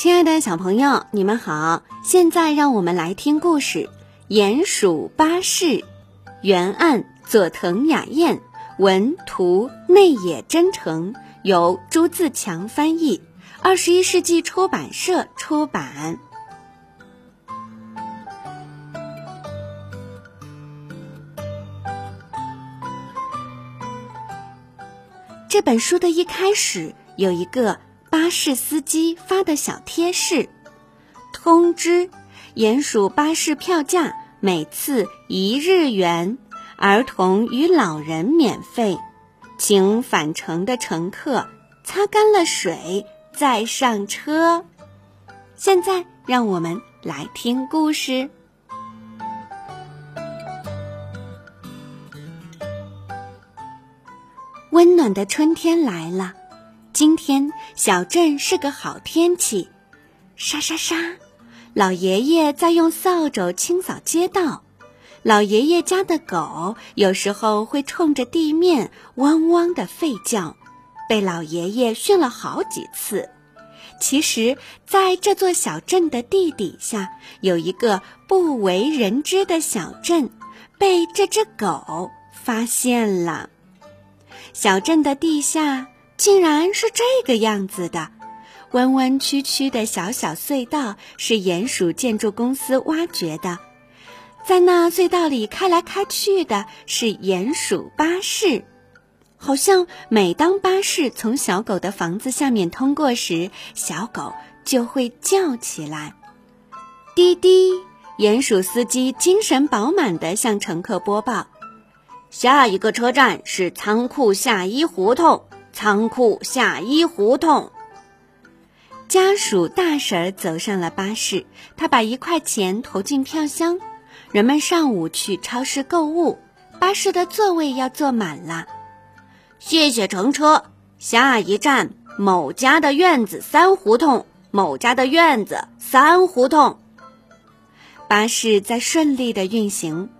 亲爱的小朋友，你们好！现在让我们来听故事《鼹鼠巴士》，原案佐藤雅彦，文图内野真诚，由朱自强翻译，二十一世纪出版社出版。这本书的一开始有一个。巴士司机发的小贴士：通知，鼹鼠巴士票价每次一日元，儿童与老人免费，请返程的乘客擦干了水再上车。现在，让我们来听故事。温暖的春天来了。今天小镇是个好天气，沙沙沙，老爷爷在用扫帚清扫街道。老爷爷家的狗有时候会冲着地面汪汪的吠叫，被老爷爷训了好几次。其实，在这座小镇的地底下，有一个不为人知的小镇，被这只狗发现了。小镇的地下。竟然是这个样子的，弯弯曲曲的小小隧道是鼹鼠建筑公司挖掘的，在那隧道里开来开去的是鼹鼠巴士，好像每当巴士从小狗的房子下面通过时，小狗就会叫起来。滴滴，鼹鼠司机精神饱满地向乘客播报：下一个车站是仓库下一胡同。仓库下一胡同。家属大婶走上了巴士，她把一块钱投进票箱。人们上午去超市购物，巴士的座位要坐满了。谢谢乘车，下一站某家的院子三胡同，某家的院子三胡同。巴士在顺利的运行。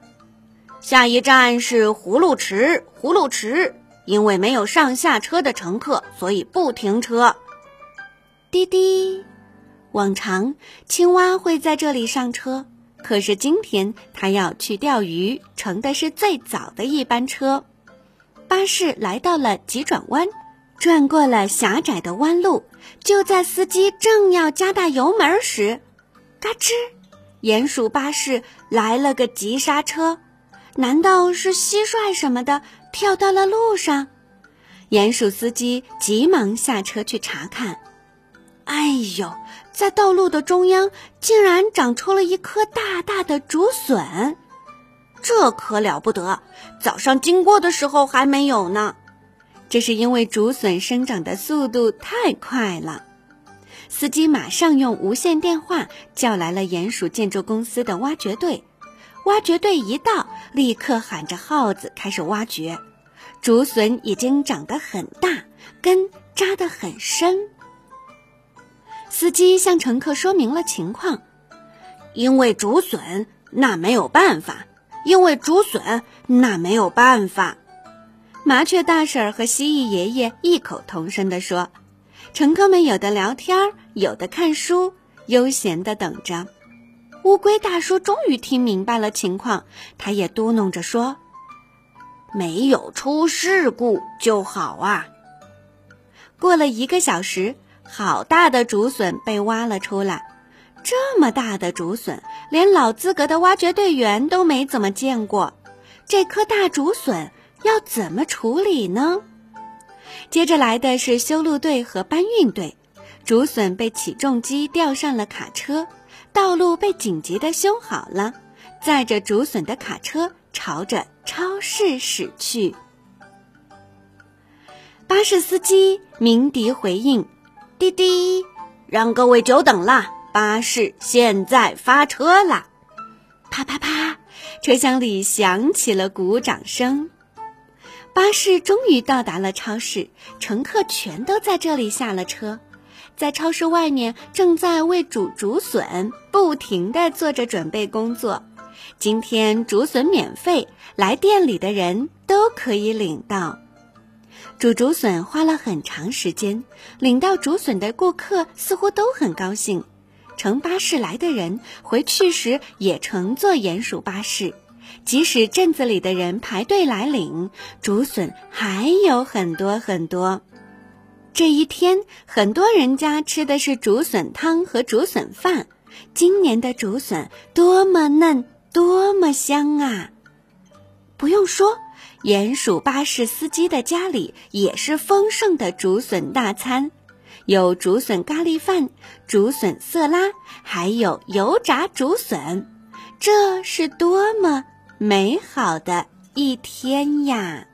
下一站是葫芦池，葫芦池。因为没有上下车的乘客，所以不停车。滴滴，往常青蛙会在这里上车，可是今天它要去钓鱼，乘的是最早的一班车。巴士来到了急转弯，转过了狭窄的弯路。就在司机正要加大油门时，嘎吱，鼹鼠巴士来了个急刹车。难道是蟋蟀什么的？跳到了路上，鼹鼠司机急忙下车去查看。哎呦，在道路的中央竟然长出了一棵大大的竹笋，这可了不得！早上经过的时候还没有呢。这是因为竹笋生长的速度太快了。司机马上用无线电话叫来了鼹鼠建筑公司的挖掘队。挖掘队一到，立刻喊着号子开始挖掘。竹笋已经长得很大，根扎得很深。司机向乘客说明了情况：因为竹笋，那没有办法；因为竹笋，那没有办法。麻雀大婶和蜥蜴爷爷异口同声地说：“乘客们有的聊天，有的看书，悠闲地等着。”乌龟大叔终于听明白了情况，他也嘟哝着说：“没有出事故就好啊。”过了一个小时，好大的竹笋被挖了出来。这么大的竹笋，连老资格的挖掘队员都没怎么见过。这颗大竹笋要怎么处理呢？接着来的是修路队和搬运队，竹笋被起重机吊上了卡车。道路被紧急的修好了，载着竹笋的卡车朝着超市驶去。巴士司机鸣笛回应：“滴滴，让各位久等了，巴士现在发车啦！”啪啪啪，车厢里响起了鼓掌声。巴士终于到达了超市，乘客全都在这里下了车。在超市外面，正在为煮竹笋不停地做着准备工作。今天竹笋免费，来店里的人都可以领到。煮竹笋花了很长时间，领到竹笋的顾客似乎都很高兴。乘巴士来的人回去时也乘坐鼹鼠巴士，即使镇子里的人排队来领竹笋，还有很多很多。这一天，很多人家吃的是竹笋汤和竹笋饭。今年的竹笋多么嫩，多么香啊！不用说。鼹鼠巴士司机的家里也是丰盛的竹笋大餐，有竹笋咖喱饭、竹笋色拉，还有油炸竹笋。这是多么美好的一天呀！